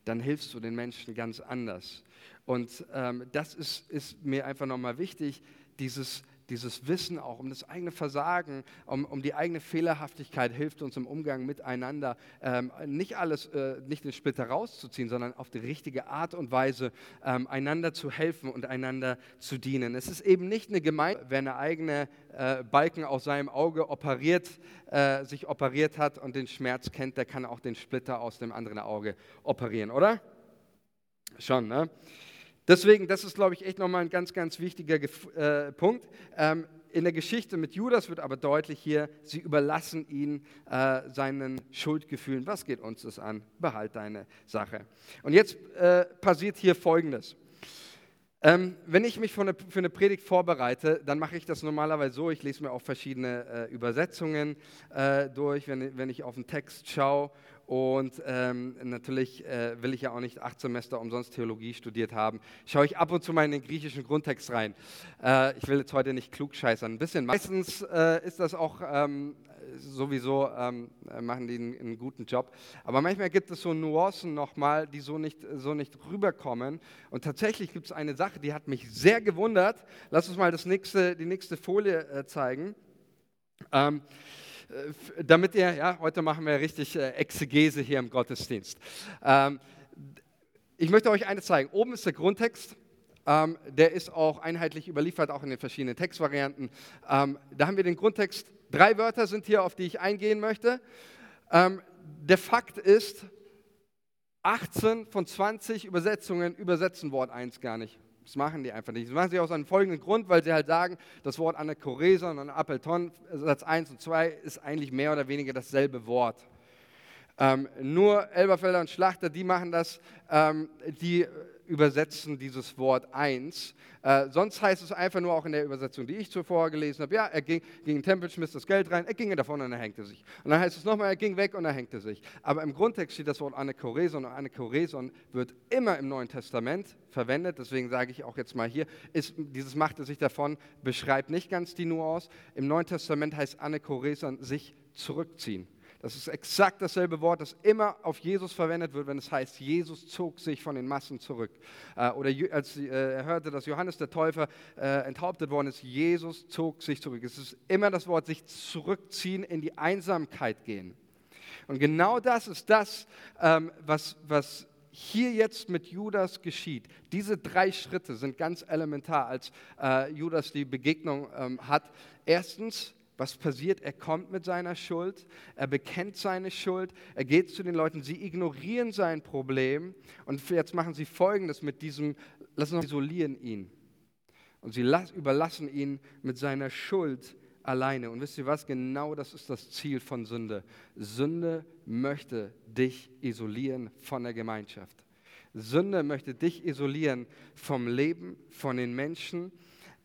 dann hilfst du den Menschen ganz anders. Und ähm, das ist, ist mir einfach nochmal wichtig, dieses dieses Wissen auch um das eigene Versagen, um, um die eigene Fehlerhaftigkeit hilft uns im Umgang miteinander, ähm, nicht alles, äh, nicht den Splitter rauszuziehen, sondern auf die richtige Art und Weise ähm, einander zu helfen und einander zu dienen. Es ist eben nicht eine Gemeinde, wer eine eigene äh, Balken aus seinem Auge operiert, äh, sich operiert hat und den Schmerz kennt, der kann auch den Splitter aus dem anderen Auge operieren, oder? Schon, ne? Deswegen, das ist, glaube ich, echt nochmal ein ganz, ganz wichtiger äh, Punkt. Ähm, in der Geschichte mit Judas wird aber deutlich hier, sie überlassen ihn äh, seinen Schuldgefühlen. Was geht uns das an? Behalt deine Sache. Und jetzt äh, passiert hier Folgendes. Ähm, wenn ich mich für eine, für eine, Predigt vorbereite, dann mache ich das normalerweise so, ich lese mir auch verschiedene äh, Übersetzungen äh, durch, wenn, wenn ich auf den Text schaue und ähm, natürlich äh, will ich ja auch nicht acht Semester umsonst Theologie studiert haben. Schaue ich ab und zu mal in den griechischen Grundtext rein. Äh, ich will jetzt heute nicht klug scheißern. Ein bisschen. Meistens äh, ist das auch ähm, sowieso, ähm, machen die einen, einen, guten Job. Aber manchmal gibt es so Nuancen nochmal, die so nicht, so nicht rüberkommen. Und tatsächlich gibt es eine Sache, die hat mich sehr gewundert. Lass uns mal das nächste, die nächste Folie äh, zeigen. Ähm, äh, damit ihr, ja, heute machen wir richtig äh, Exegese hier im Gottesdienst. Ähm, ich möchte euch eines zeigen. Oben ist der Grundtext. Ähm, der ist auch einheitlich überliefert, auch in den verschiedenen Textvarianten. Ähm, da haben wir den Grundtext. Drei Wörter sind hier, auf die ich eingehen möchte. Ähm, der Fakt ist, 18 von 20 Übersetzungen übersetzen Wort 1 gar nicht. Das machen die einfach nicht. Das machen sie aus einem folgenden Grund, weil sie halt sagen, das Wort Anakoreson und Appleton, Satz 1 und 2, ist eigentlich mehr oder weniger dasselbe Wort. Ähm, nur Elberfelder und Schlachter, die machen das, ähm, die übersetzen dieses Wort 1. Äh, sonst heißt es einfach nur auch in der Übersetzung, die ich zuvor gelesen habe, ja, er ging, ging in den Tempel, schmiss das Geld rein, er ging davon und er hängte sich. Und dann heißt es nochmal, er ging weg und er hängte sich. Aber im Grundtext steht das Wort Anakoreson und Anakoreson wird immer im Neuen Testament verwendet, deswegen sage ich auch jetzt mal hier, ist, dieses machte sich davon, beschreibt nicht ganz die Nuance. Im Neuen Testament heißt Anakoreson sich zurückziehen. Das ist exakt dasselbe Wort, das immer auf Jesus verwendet wird, wenn es heißt, Jesus zog sich von den Massen zurück. Äh, oder als äh, er hörte, dass Johannes der Täufer äh, enthauptet worden ist, Jesus zog sich zurück. Es ist immer das Wort, sich zurückziehen, in die Einsamkeit gehen. Und genau das ist das, ähm, was, was hier jetzt mit Judas geschieht. Diese drei Schritte sind ganz elementar, als Judas die Begegnung ähm, hat. Erstens, was passiert? Er kommt mit seiner Schuld, er bekennt seine Schuld, er geht zu den Leuten, sie ignorieren sein Problem und jetzt machen sie Folgendes mit diesem, lassen uns isolieren ihn. Und sie überlassen ihn mit seiner Schuld alleine. Und wisst ihr was? Genau das ist das Ziel von Sünde. Sünde möchte dich isolieren von der Gemeinschaft. Sünde möchte dich isolieren vom Leben, von den Menschen.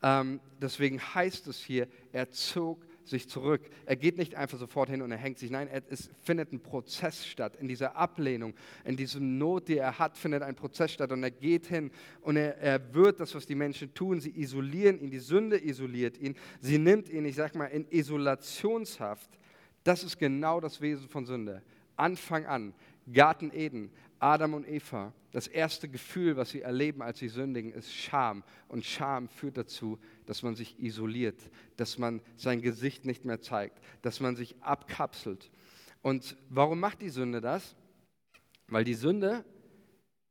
Ähm, deswegen heißt es hier, er zog sich zurück. Er geht nicht einfach sofort hin und er hängt sich. Nein, es findet ein Prozess statt. In dieser Ablehnung, in diesem Not, die er hat, findet ein Prozess statt. Und er geht hin und er, er wird das, was die Menschen tun. Sie isolieren ihn, die Sünde isoliert ihn. Sie nimmt ihn, ich sag mal, in Isolationshaft. Das ist genau das Wesen von Sünde. Anfang an, Garten Eden, Adam und Eva, das erste Gefühl, was sie erleben, als sie sündigen, ist Scham. Und Scham führt dazu, dass man sich isoliert, dass man sein Gesicht nicht mehr zeigt, dass man sich abkapselt. Und warum macht die Sünde das? Weil die Sünde,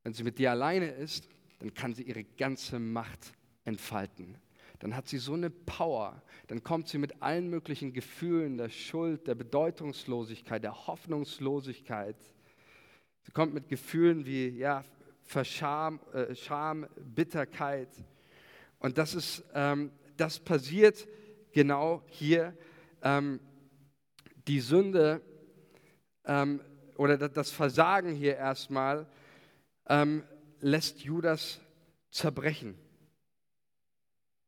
wenn sie mit dir alleine ist, dann kann sie ihre ganze Macht entfalten. Dann hat sie so eine Power, dann kommt sie mit allen möglichen Gefühlen der Schuld, der Bedeutungslosigkeit, der Hoffnungslosigkeit, Sie kommt mit Gefühlen wie ja, Verscham, äh, Scham, Bitterkeit. Und das, ist, ähm, das passiert genau hier. Ähm, die Sünde ähm, oder das Versagen hier erstmal ähm, lässt Judas zerbrechen.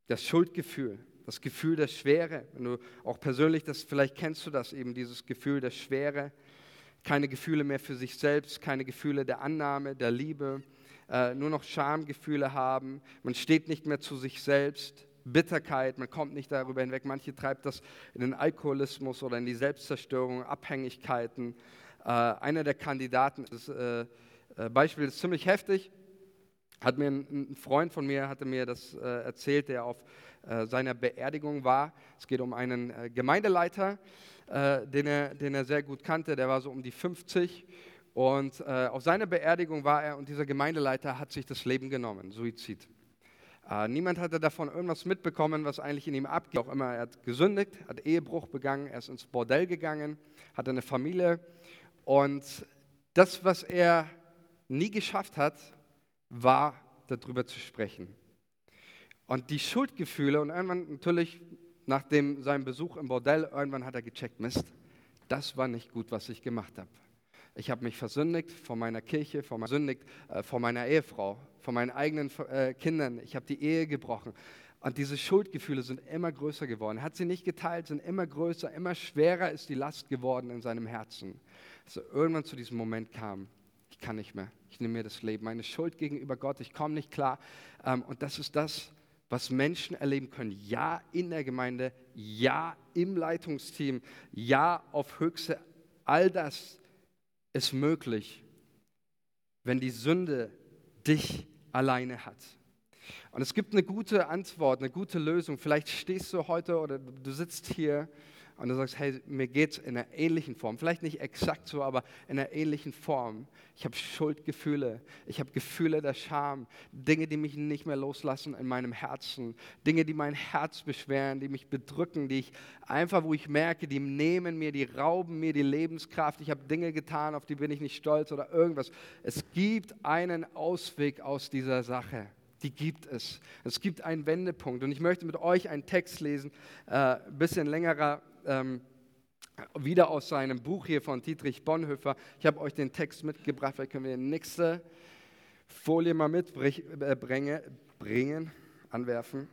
Das Schuldgefühl, das Gefühl der Schwere. Wenn du auch persönlich das, vielleicht kennst du das eben, dieses Gefühl der Schwere keine Gefühle mehr für sich selbst, keine Gefühle der Annahme, der Liebe, äh, nur noch Schamgefühle haben. Man steht nicht mehr zu sich selbst. Bitterkeit, man kommt nicht darüber hinweg. Manche treibt das in den Alkoholismus oder in die Selbstzerstörung, Abhängigkeiten. Äh, einer der Kandidaten, das äh, äh, Beispiel ist ziemlich heftig, hat mir ein, ein, Freund von mir hatte mir das äh, erzählt, der auf äh, seiner Beerdigung war. Es geht um einen Gemeindeleiter, äh, den, er, den er sehr gut kannte, der war so um die 50. Und äh, auf seiner Beerdigung war er und dieser Gemeindeleiter hat sich das Leben genommen, Suizid. Äh, niemand hatte davon irgendwas mitbekommen, was eigentlich in ihm abgeht. Auch immer, er hat gesündigt, hat Ehebruch begangen, er ist ins Bordell gegangen, hatte eine Familie. Und das, was er nie geschafft hat, war darüber zu sprechen. Und die Schuldgefühle und irgendwann natürlich nach dem, seinem Besuch im Bordell, irgendwann hat er gecheckt, Mist, das war nicht gut, was ich gemacht habe. Ich habe mich versündigt vor meiner Kirche, vor, meiner, versündigt, äh, vor meiner Ehefrau, vor meinen eigenen äh, Kindern. Ich habe die Ehe gebrochen. Und diese Schuldgefühle sind immer größer geworden. Hat sie nicht geteilt, sind immer größer, immer schwerer ist die Last geworden in seinem Herzen. Dass irgendwann zu diesem Moment kam, ich kann nicht mehr, ich nehme mir das Leben, meine Schuld gegenüber Gott, ich komme nicht klar. Ähm, und das ist das, was Menschen erleben können. Ja, in der Gemeinde, ja, im Leitungsteam, ja, auf Höchste. All das ist möglich, wenn die Sünde dich alleine hat. Und es gibt eine gute Antwort, eine gute Lösung. Vielleicht stehst du heute oder du sitzt hier und du sagst, hey, mir geht es in einer ähnlichen Form, vielleicht nicht exakt so, aber in einer ähnlichen Form. Ich habe Schuldgefühle, ich habe Gefühle der Scham, Dinge, die mich nicht mehr loslassen in meinem Herzen, Dinge, die mein Herz beschweren, die mich bedrücken, die ich einfach, wo ich merke, die nehmen mir, die rauben mir die Lebenskraft. Ich habe Dinge getan, auf die bin ich nicht stolz oder irgendwas. Es gibt einen Ausweg aus dieser Sache. die gibt es. Es gibt einen Wendepunkt. Und ich möchte mit euch einen Text lesen, äh, ein bisschen längerer. Ähm, wieder aus seinem Buch hier von Dietrich Bonhoeffer. Ich habe euch den Text mitgebracht, vielleicht können wir die nächste Folie mal mitbringen, äh, anwerfen.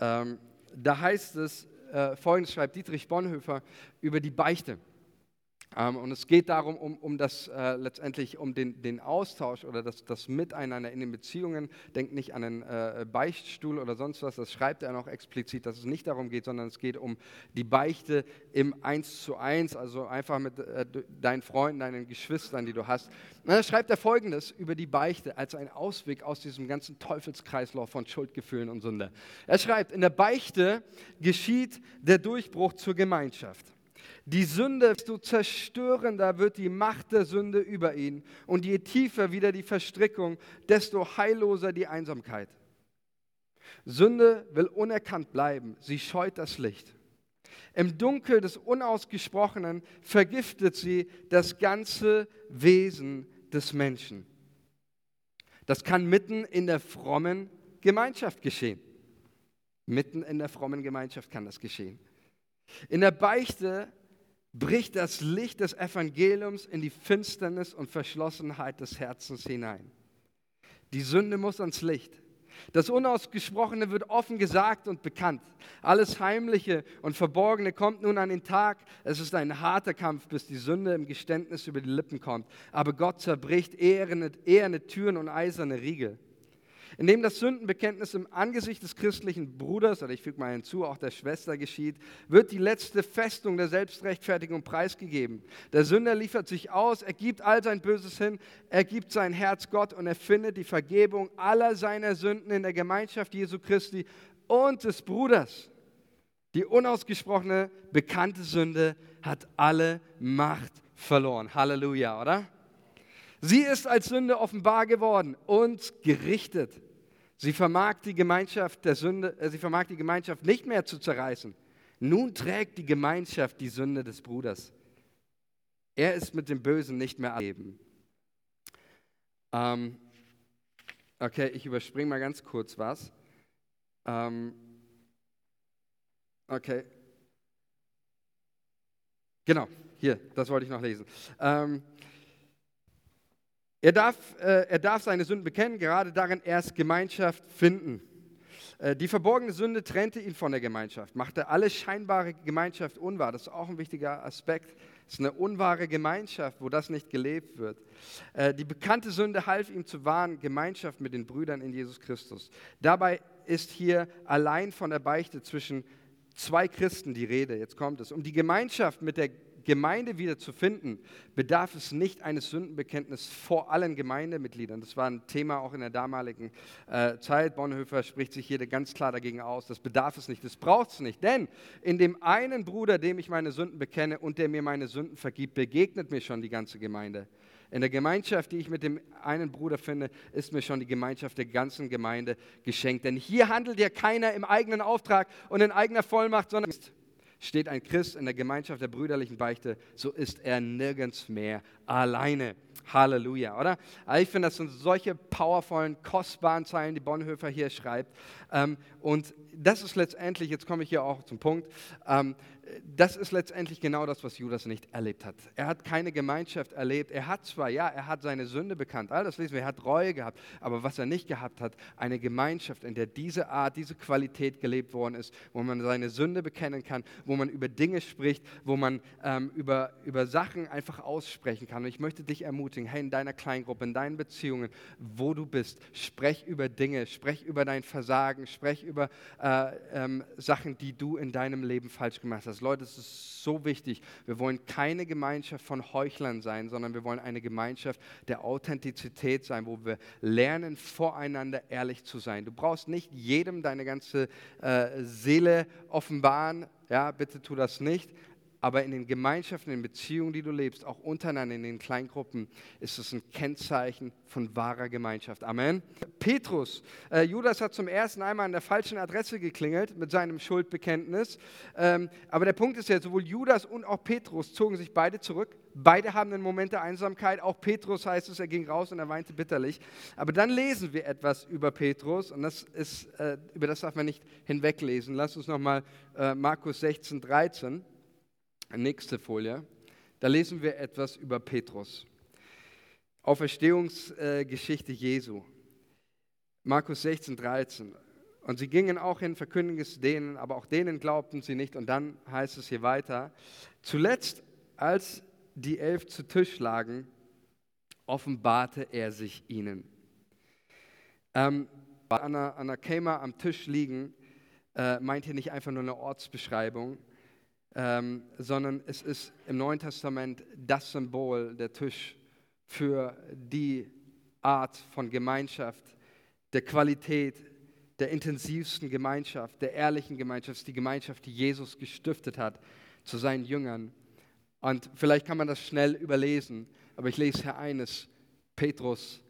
Ähm, da heißt es, äh, folgendes schreibt Dietrich Bonhoeffer über die Beichte. Ähm, und es geht darum, um, um das äh, letztendlich um den, den Austausch oder das, das Miteinander in den Beziehungen. Denkt nicht an einen äh, Beichtstuhl oder sonst was, das schreibt er noch explizit, dass es nicht darum geht, sondern es geht um die Beichte im Eins zu eins, also einfach mit äh, deinen Freunden, deinen Geschwistern, die du hast. Und dann schreibt er folgendes über die Beichte als einen Ausweg aus diesem ganzen Teufelskreislauf von Schuldgefühlen und Sünde. Er schreibt, in der Beichte geschieht der Durchbruch zur Gemeinschaft. Die Sünde, desto zerstörender wird die Macht der Sünde über ihn und je tiefer wieder die Verstrickung, desto heilloser die Einsamkeit. Sünde will unerkannt bleiben, sie scheut das Licht. Im Dunkel des Unausgesprochenen vergiftet sie das ganze Wesen des Menschen. Das kann mitten in der frommen Gemeinschaft geschehen. Mitten in der frommen Gemeinschaft kann das geschehen. In der Beichte bricht das Licht des Evangeliums in die Finsternis und Verschlossenheit des Herzens hinein. Die Sünde muss ans Licht. Das Unausgesprochene wird offen gesagt und bekannt. Alles Heimliche und Verborgene kommt nun an den Tag. Es ist ein harter Kampf, bis die Sünde im Geständnis über die Lippen kommt. Aber Gott zerbricht eherne, eherne Türen und eiserne Riegel. Indem das Sündenbekenntnis im Angesicht des christlichen Bruders, oder ich füge mal hinzu, auch der Schwester geschieht, wird die letzte Festung der Selbstrechtfertigung preisgegeben. Der Sünder liefert sich aus, er gibt all sein Böses hin, er gibt sein Herz Gott und er findet die Vergebung aller seiner Sünden in der Gemeinschaft Jesu Christi und des Bruders. Die unausgesprochene, bekannte Sünde hat alle Macht verloren. Halleluja, oder? Sie ist als Sünde offenbar geworden und gerichtet. Sie vermag die Gemeinschaft der Sünde, äh, sie vermag die Gemeinschaft nicht mehr zu zerreißen. Nun trägt die Gemeinschaft die Sünde des Bruders. Er ist mit dem Bösen nicht mehr erleben. Ähm, okay, ich überspringe mal ganz kurz was. Ähm, okay. Genau, hier, das wollte ich noch lesen. Ähm, er darf, äh, er darf seine Sünden bekennen, gerade darin erst Gemeinschaft finden. Äh, die verborgene Sünde trennte ihn von der Gemeinschaft, machte alle scheinbare Gemeinschaft unwahr. Das ist auch ein wichtiger Aspekt. Es ist eine unwahre Gemeinschaft, wo das nicht gelebt wird. Äh, die bekannte Sünde half ihm zu wahren Gemeinschaft mit den Brüdern in Jesus Christus. Dabei ist hier allein von der Beichte zwischen zwei Christen die Rede. Jetzt kommt es. Um die Gemeinschaft mit der Gemeinde wieder zu finden, bedarf es nicht eines Sündenbekenntnisses vor allen Gemeindemitgliedern. Das war ein Thema auch in der damaligen äh, Zeit. Bonhoeffer spricht sich hier ganz klar dagegen aus. Das bedarf es nicht, das braucht es nicht. Denn in dem einen Bruder, dem ich meine Sünden bekenne und der mir meine Sünden vergibt, begegnet mir schon die ganze Gemeinde. In der Gemeinschaft, die ich mit dem einen Bruder finde, ist mir schon die Gemeinschaft der ganzen Gemeinde geschenkt. Denn hier handelt ja keiner im eigenen Auftrag und in eigener Vollmacht, sondern Steht ein Christ in der Gemeinschaft der brüderlichen Beichte, so ist er nirgends mehr alleine. Halleluja, oder? Also ich finde, das sind solche powervollen, kostbaren Zeilen, die Bonhoeffer hier schreibt. Ähm, und das ist letztendlich, jetzt komme ich hier auch zum Punkt, ähm, das ist letztendlich genau das, was Judas nicht erlebt hat. Er hat keine Gemeinschaft erlebt. Er hat zwar, ja, er hat seine Sünde bekannt, all das lesen wir, er hat Reue gehabt, aber was er nicht gehabt hat, eine Gemeinschaft, in der diese Art, diese Qualität gelebt worden ist, wo man seine Sünde bekennen kann, wo man über Dinge spricht, wo man ähm, über, über Sachen einfach aussprechen kann. Und ich möchte dich ermutigen, hey, in deiner Kleingruppe, in deinen Beziehungen, wo du bist, sprech über Dinge, sprech über dein Versagen, sprech über äh, ähm, Sachen, die du in deinem Leben falsch gemacht hast das. Leute, es ist so wichtig. Wir wollen keine Gemeinschaft von Heuchlern sein, sondern wir wollen eine Gemeinschaft der Authentizität sein, wo wir lernen, voreinander ehrlich zu sein. Du brauchst nicht jedem deine ganze äh, Seele offenbaren. Ja, bitte tu das nicht. Aber in den Gemeinschaften, in den Beziehungen, die du lebst, auch untereinander in den Kleingruppen, ist es ein Kennzeichen von wahrer Gemeinschaft. Amen. Petrus, äh, Judas hat zum ersten einmal an der falschen Adresse geklingelt mit seinem Schuldbekenntnis. Ähm, aber der Punkt ist ja, sowohl Judas und auch Petrus zogen sich beide zurück. Beide haben einen Moment der Einsamkeit. Auch Petrus heißt es, er ging raus und er weinte bitterlich. Aber dann lesen wir etwas über Petrus und das ist, äh, über das darf man nicht hinweglesen. Lass uns nochmal äh, Markus 16, 13. Nächste Folie. Da lesen wir etwas über Petrus. Auferstehungsgeschichte Jesu. Markus 16, 13. Und sie gingen auch hin, verkündigen es denen, aber auch denen glaubten sie nicht. Und dann heißt es hier weiter. Zuletzt, als die elf zu Tisch lagen, offenbarte er sich ihnen. Ähm, Anna, Anna Kema am Tisch liegen, äh, meint hier nicht einfach nur eine Ortsbeschreibung, ähm, sondern es ist im Neuen Testament das Symbol, der Tisch für die Art von Gemeinschaft, der Qualität, der intensivsten Gemeinschaft, der ehrlichen Gemeinschaft, die Gemeinschaft, die Jesus gestiftet hat zu seinen Jüngern. Und vielleicht kann man das schnell überlesen, aber ich lese hier eines. Petrus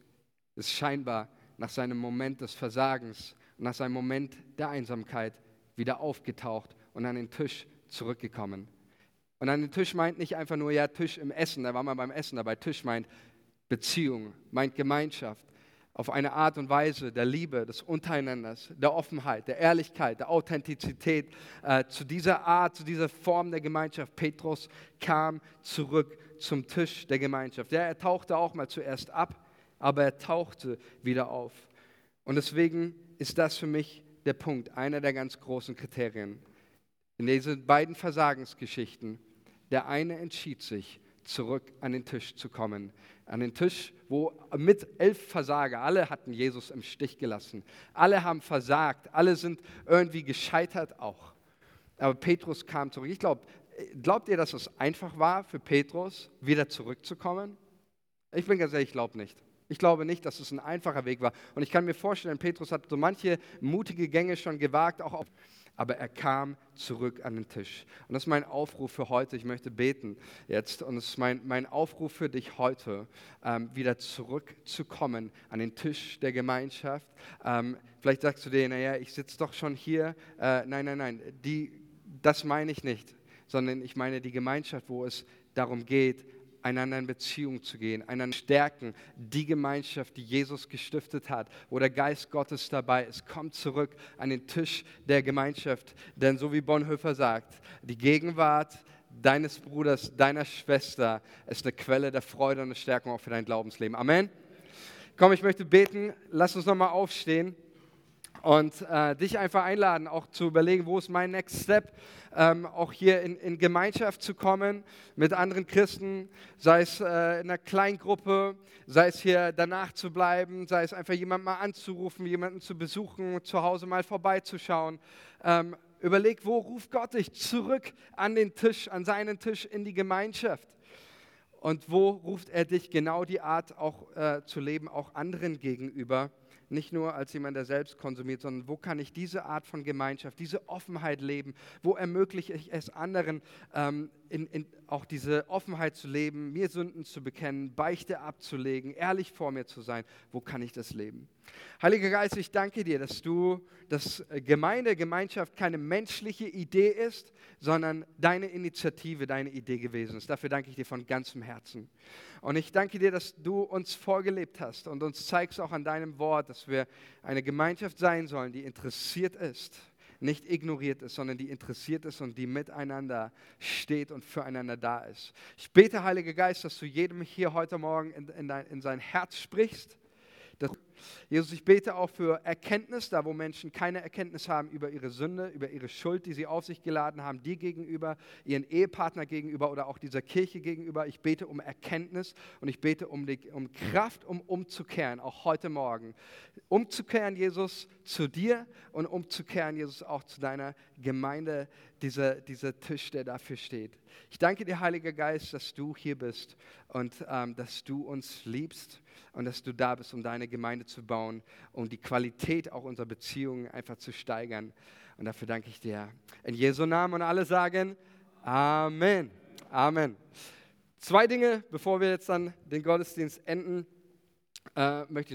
ist scheinbar nach seinem Moment des Versagens nach seinem Moment der Einsamkeit wieder aufgetaucht und an den Tisch zurückgekommen. Und an den Tisch meint nicht einfach nur, ja, Tisch im Essen, da war man beim Essen dabei. Tisch meint Beziehung, meint Gemeinschaft. Auf eine Art und Weise der Liebe, des Untereinanders, der Offenheit, der Ehrlichkeit, der Authentizität. Äh, zu dieser Art, zu dieser Form der Gemeinschaft. Petrus kam zurück zum Tisch der Gemeinschaft. Ja, er tauchte auch mal zuerst ab, aber er tauchte wieder auf. Und deswegen ist das für mich der Punkt, einer der ganz großen Kriterien. In diesen beiden Versagensgeschichten, der eine entschied sich, zurück an den Tisch zu kommen. An den Tisch, wo mit elf Versager, alle hatten Jesus im Stich gelassen. Alle haben versagt, alle sind irgendwie gescheitert auch. Aber Petrus kam zurück. Ich glaube, glaubt ihr, dass es einfach war für Petrus, wieder zurückzukommen? Ich bin ganz ehrlich, ich glaube nicht. Ich glaube nicht, dass es ein einfacher Weg war. Und ich kann mir vorstellen, Petrus hat so manche mutige Gänge schon gewagt, auch auf aber er kam zurück an den Tisch. Und das ist mein Aufruf für heute. Ich möchte beten jetzt. Und es ist mein, mein Aufruf für dich heute, ähm, wieder zurückzukommen an den Tisch der Gemeinschaft. Ähm, vielleicht sagst du dir, naja, ich sitze doch schon hier. Äh, nein, nein, nein, die, das meine ich nicht, sondern ich meine die Gemeinschaft, wo es darum geht, einander in Beziehung zu gehen, einander stärken, die Gemeinschaft, die Jesus gestiftet hat, wo der Geist Gottes dabei ist. Kommt zurück an den Tisch der Gemeinschaft, denn so wie Bonhoeffer sagt, die Gegenwart deines Bruders, deiner Schwester ist eine Quelle der Freude und der Stärkung auch für dein Glaubensleben. Amen. Komm, ich möchte beten. Lass uns nochmal aufstehen und äh, dich einfach einladen, auch zu überlegen, wo ist mein Next Step, ähm, auch hier in, in, Gemeinschaft zu kommen mit anderen Christen, sei es äh, in einer Kleingruppe, sei es hier danach zu bleiben, sei es einfach jemanden mal anzurufen, jemanden zu besuchen, zu Hause mal vorbeizuschauen. Ähm, überleg, wo ruft Gott dich zurück an den Tisch, an seinen Tisch in die Gemeinschaft. Und wo ruft er dich genau die Art auch äh, zu leben, auch anderen gegenüber? Nicht nur als jemand, der selbst konsumiert, sondern wo kann ich diese Art von Gemeinschaft, diese Offenheit leben? Wo ermögliche ich es anderen, ähm, in, in, auch diese Offenheit zu leben, mir Sünden zu bekennen, Beichte abzulegen, ehrlich vor mir zu sein? Wo kann ich das leben? Heiliger Geist, ich danke dir, dass du, dass Gemeinde, Gemeinschaft keine menschliche Idee ist, sondern deine Initiative, deine Idee gewesen ist. Dafür danke ich dir von ganzem Herzen. Und ich danke dir, dass du uns vorgelebt hast und uns zeigst auch an deinem Wort, dass wir eine Gemeinschaft sein sollen, die interessiert ist, nicht ignoriert ist, sondern die interessiert ist und die miteinander steht und füreinander da ist. Ich bete, Heiliger Geist, dass du jedem hier heute Morgen in, in, dein, in sein Herz sprichst. Jesus, ich bete auch für Erkenntnis, da wo Menschen keine Erkenntnis haben über ihre Sünde, über ihre Schuld, die sie auf sich geladen haben, dir gegenüber, ihren Ehepartner gegenüber oder auch dieser Kirche gegenüber. Ich bete um Erkenntnis und ich bete um, die, um Kraft, um umzukehren, auch heute Morgen. Umzukehren, Jesus, zu dir und umzukehren, Jesus, auch zu deiner Gemeinde, dieser, dieser Tisch, der dafür steht. Ich danke dir, Heiliger Geist, dass du hier bist und ähm, dass du uns liebst und dass du da bist, um deine Gemeinde zu bauen, um die Qualität auch unserer Beziehungen einfach zu steigern. Und dafür danke ich dir. In Jesu Namen und alle sagen Amen. Amen. Zwei Dinge, bevor wir jetzt dann den Gottesdienst enden, äh, möchte ich